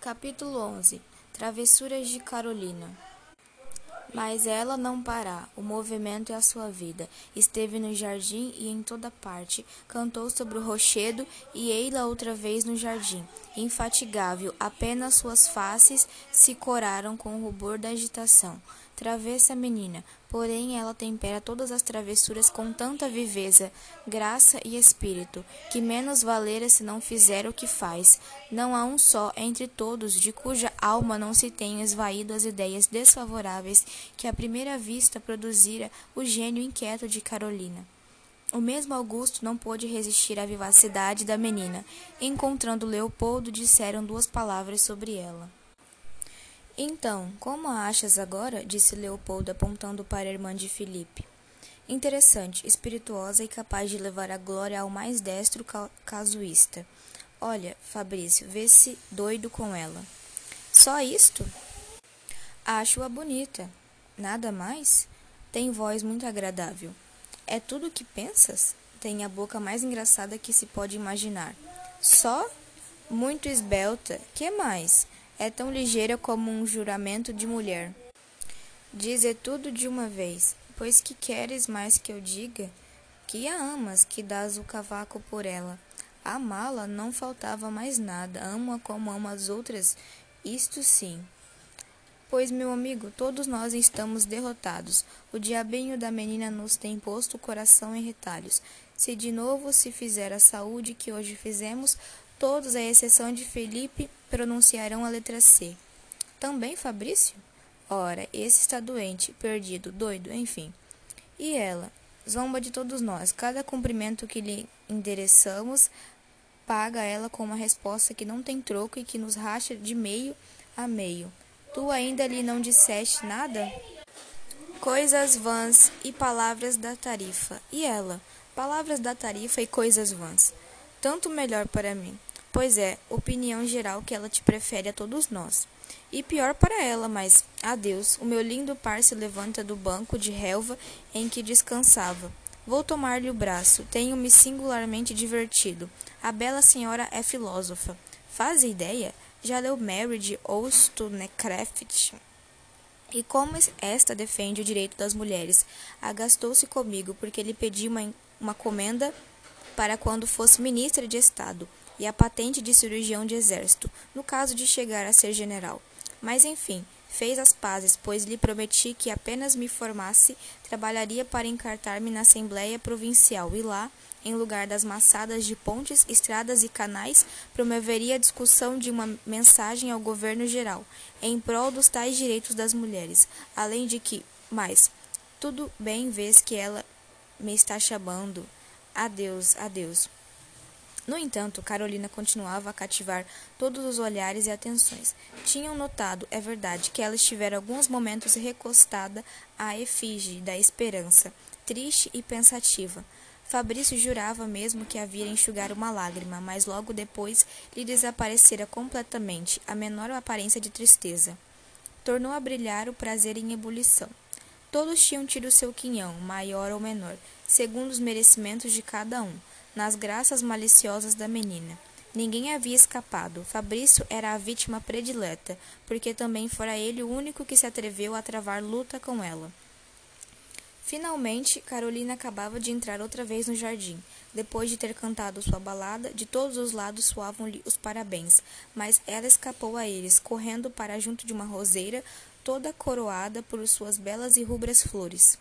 Capítulo 11 Travessuras de Carolina Mas ela não para, o movimento é a sua vida. Esteve no jardim e em toda parte. Cantou sobre o rochedo e ei-la outra vez no jardim. Infatigável, apenas suas faces se coraram com o rubor da agitação. Travessa menina, porém ela tempera todas as travessuras com tanta viveza, graça e espírito, que menos valera se não fizer o que faz. Não há um só entre todos de cuja alma não se tenham esvaído as ideias desfavoráveis que à primeira vista produzira o gênio inquieto de Carolina. O mesmo Augusto não pôde resistir à vivacidade da menina. Encontrando Leopoldo, disseram duas palavras sobre ela. Então, como a achas agora? disse Leopoldo, apontando para a irmã de Filipe. Interessante, espirituosa e capaz de levar a glória ao mais destro casuísta. Olha, Fabrício, vê-se doido com ela. Só isto? Acho-a bonita. Nada mais? Tem voz muito agradável. É tudo o que pensas? Tem a boca mais engraçada que se pode imaginar. Só? Muito esbelta. Que mais? É tão ligeira como um juramento de mulher. Dize tudo de uma vez, pois que queres mais que eu diga? Que a amas, que dás o cavaco por ela. Amá-la não faltava mais nada, amo-a como amo as outras, isto sim. Pois, meu amigo, todos nós estamos derrotados. O diabinho da menina nos tem posto o coração em retalhos. Se de novo se fizer a saúde que hoje fizemos, Todos, à exceção de Felipe, pronunciarão a letra C. Também Fabrício? Ora, esse está doente, perdido, doido, enfim. E ela? Zomba de todos nós. Cada cumprimento que lhe endereçamos paga ela com uma resposta que não tem troco e que nos racha de meio a meio. Tu ainda lhe não disseste nada? Coisas vãs e palavras da tarifa. E ela? Palavras da tarifa e coisas vãs. Tanto melhor para mim. Pois é, opinião geral que ela te prefere a todos nós. E pior para ela, mas, adeus, o meu lindo par se levanta do banco de relva em que descansava. Vou tomar-lhe o braço. Tenho-me singularmente divertido. A bela senhora é filósofa. Faz ideia? Já leu Mary de Wollstonecraft? E como esta defende o direito das mulheres, agastou-se comigo porque lhe pedi uma, uma comenda para quando fosse ministra de Estado e a patente de cirurgião de exército, no caso de chegar a ser general. Mas enfim, fez as pazes, pois lhe prometi que apenas me formasse, trabalharia para encartar-me na Assembleia Provincial e lá, em lugar das maçadas de pontes, estradas e canais, promoveria a discussão de uma mensagem ao governo geral, em prol dos tais direitos das mulheres, além de que, mais, tudo bem vês que ela me está chamando. Adeus, adeus. No entanto, Carolina continuava a cativar todos os olhares e atenções. Tinham notado, é verdade, que ela estivera alguns momentos recostada à efígie da esperança, triste e pensativa. Fabrício jurava mesmo que havia enxugar uma lágrima, mas logo depois lhe desaparecera completamente a menor aparência de tristeza. Tornou a brilhar o prazer em ebulição. Todos tinham tido seu quinhão, maior ou menor, segundo os merecimentos de cada um nas graças maliciosas da menina. Ninguém havia escapado. Fabrício era a vítima predileta, porque também fora ele o único que se atreveu a travar luta com ela. Finalmente, Carolina acabava de entrar outra vez no jardim. Depois de ter cantado sua balada, de todos os lados soavam-lhe os parabéns, mas ela escapou a eles, correndo para junto de uma roseira, toda coroada por suas belas e rubras flores.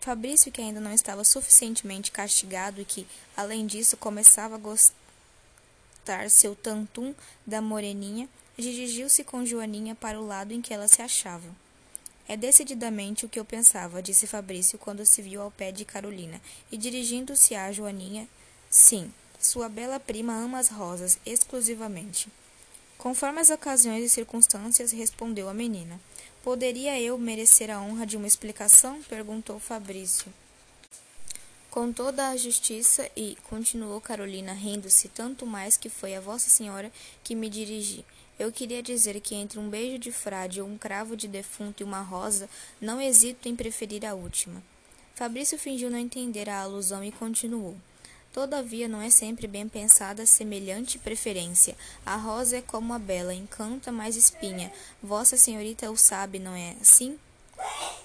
Fabrício, que ainda não estava suficientemente castigado e que, além disso, começava a gostar seu tantum da moreninha, dirigiu-se com Joaninha para o lado em que ela se achava. É decididamente o que eu pensava, disse Fabrício quando se viu ao pé de Carolina, e dirigindo-se a Joaninha, sim, sua bela prima ama as rosas exclusivamente. Conforme as ocasiões e circunstâncias, respondeu a menina. Poderia eu merecer a honra de uma explicação? perguntou Fabrício. Com toda a justiça e, continuou Carolina, rindo-se, tanto mais que foi a Vossa Senhora que me dirigi. Eu queria dizer que entre um beijo de frade ou um cravo de defunto e uma rosa, não hesito em preferir a última. Fabrício fingiu não entender a alusão e continuou. Todavia, não é sempre bem pensada semelhante preferência. A rosa é como a bela, encanta mais espinha. Vossa Senhorita o sabe, não é assim?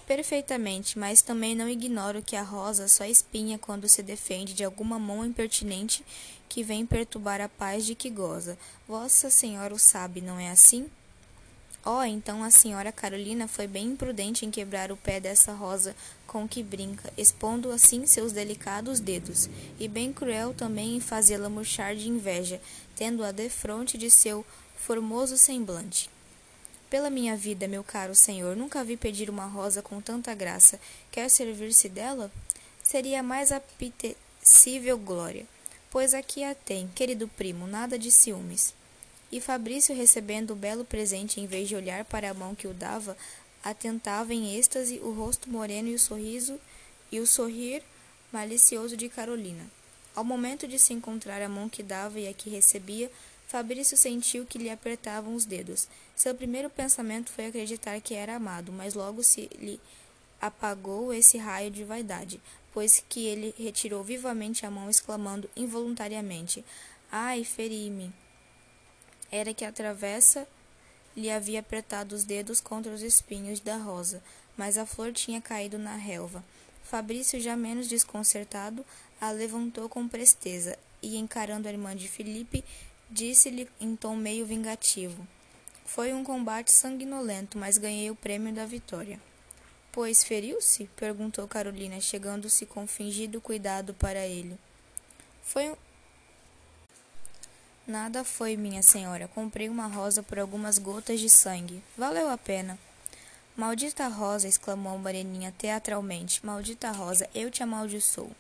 Perfeitamente, mas também não ignoro que a rosa só espinha quando se defende de alguma mão impertinente que vem perturbar a paz de que goza. Vossa Senhora o sabe, não é assim? Oh, então a senhora Carolina foi bem imprudente em quebrar o pé dessa rosa com que brinca, expondo assim seus delicados dedos, e bem cruel também em fazê-la murchar de inveja, tendo-a defronte de seu formoso semblante. Pela minha vida, meu caro senhor, nunca vi pedir uma rosa com tanta graça. Quer servir-se dela? Seria mais apetecível glória. Pois aqui a tem, querido primo, nada de ciúmes. E Fabrício, recebendo o belo presente, em vez de olhar para a mão que o dava, atentava em êxtase o rosto moreno e o sorriso e o sorrir malicioso de Carolina. Ao momento de se encontrar a mão que dava e a que recebia, Fabrício sentiu que lhe apertavam os dedos. Seu primeiro pensamento foi acreditar que era amado, mas logo se lhe apagou esse raio de vaidade, pois que ele retirou vivamente a mão, exclamando involuntariamente: Ai, feri-me! Era que a travessa lhe havia apertado os dedos contra os espinhos da rosa, mas a flor tinha caído na relva. Fabrício, já menos desconcertado, a levantou com presteza e, encarando a irmã de Felipe, Disse-lhe em tom meio vingativo: Foi um combate sanguinolento, mas ganhei o prêmio da vitória. Pois feriu-se? perguntou Carolina, chegando-se com fingido cuidado para ele. Foi. Nada foi, minha senhora. Comprei uma rosa por algumas gotas de sangue. Valeu a pena. Maldita rosa! exclamou Moreninha teatralmente. Maldita rosa, eu te amaldiçoo.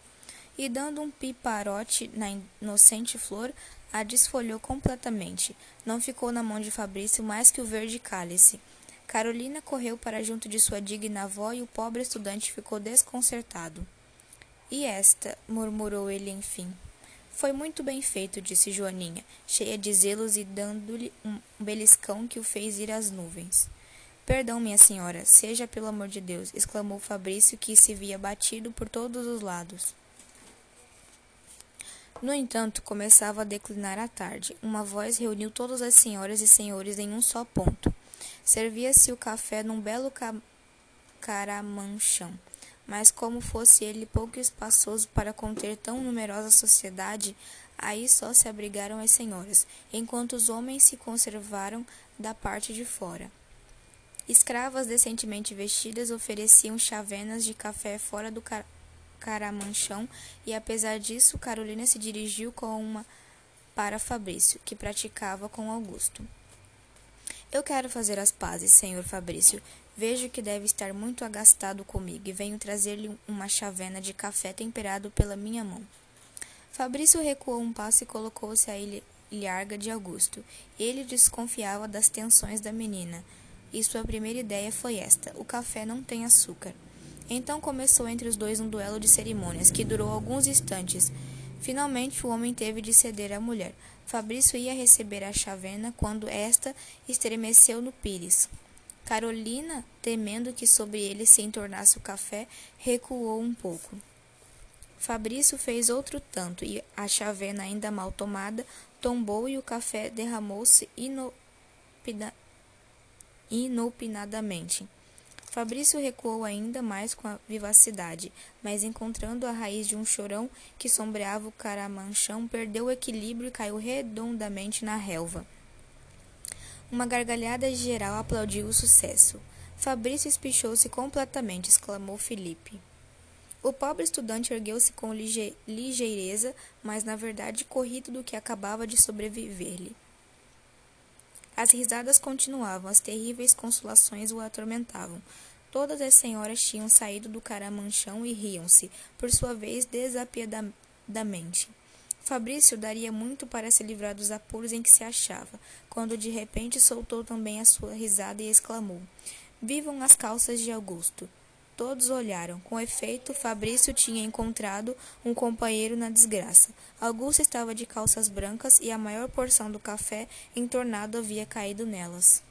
E dando um piparote na inocente flor, a desfolhou completamente. Não ficou na mão de Fabrício mais que o verde cálice. Carolina correu para junto de sua digna avó e o pobre estudante ficou desconcertado. E esta? murmurou ele enfim. Foi muito bem feito, disse Joaninha, cheia de zelos e dando-lhe um beliscão que o fez ir às nuvens. Perdão, minha senhora, seja pelo amor de Deus, exclamou Fabrício, que se via batido por todos os lados. No entanto, começava a declinar a tarde. Uma voz reuniu todas as senhoras e senhores em um só ponto. Servia-se o café num belo ca caramanchão, mas como fosse ele pouco espaçoso para conter tão numerosa sociedade, aí só se abrigaram as senhoras, enquanto os homens se conservaram da parte de fora. Escravas decentemente vestidas ofereciam chavenas de café fora do ca caramanchão e apesar disso, Carolina se dirigiu com uma para Fabrício, que praticava com Augusto. Eu quero fazer as pazes, senhor Fabrício. Vejo que deve estar muito agastado comigo e venho trazer-lhe uma chavena de café temperado pela minha mão. Fabrício recuou um passo e colocou-se à ilharga de Augusto. Ele desconfiava das tensões da menina, e sua primeira ideia foi esta: o café não tem açúcar. Então começou entre os dois um duelo de cerimônias, que durou alguns instantes. Finalmente o homem teve de ceder à mulher. Fabrício ia receber a chavena quando esta estremeceu no pires. Carolina, temendo que sobre ele se entornasse o café, recuou um pouco. Fabrício fez outro tanto, e a chavena, ainda mal tomada, tombou e o café derramou-se inopinadamente. Fabrício recuou ainda mais com vivacidade, mas encontrando a raiz de um chorão que sombreava o caramanchão, perdeu o equilíbrio e caiu redondamente na relva. Uma gargalhada geral aplaudiu o sucesso. Fabrício espichou-se completamente, exclamou Felipe. O pobre estudante ergueu-se com lige ligeireza, mas na verdade corrido do que acabava de sobreviver-lhe. As risadas continuavam, as terríveis consolações o atormentavam. Todas as senhoras tinham saído do caramanchão e riam-se, por sua vez, desapiedadamente. Fabrício daria muito para se livrar dos apuros em que se achava, quando de repente soltou também a sua risada e exclamou: Vivam as calças de Augusto! Todos olharam. Com efeito, Fabrício tinha encontrado um companheiro na desgraça. Augusto estava de calças brancas e a maior porção do café entornado havia caído nelas.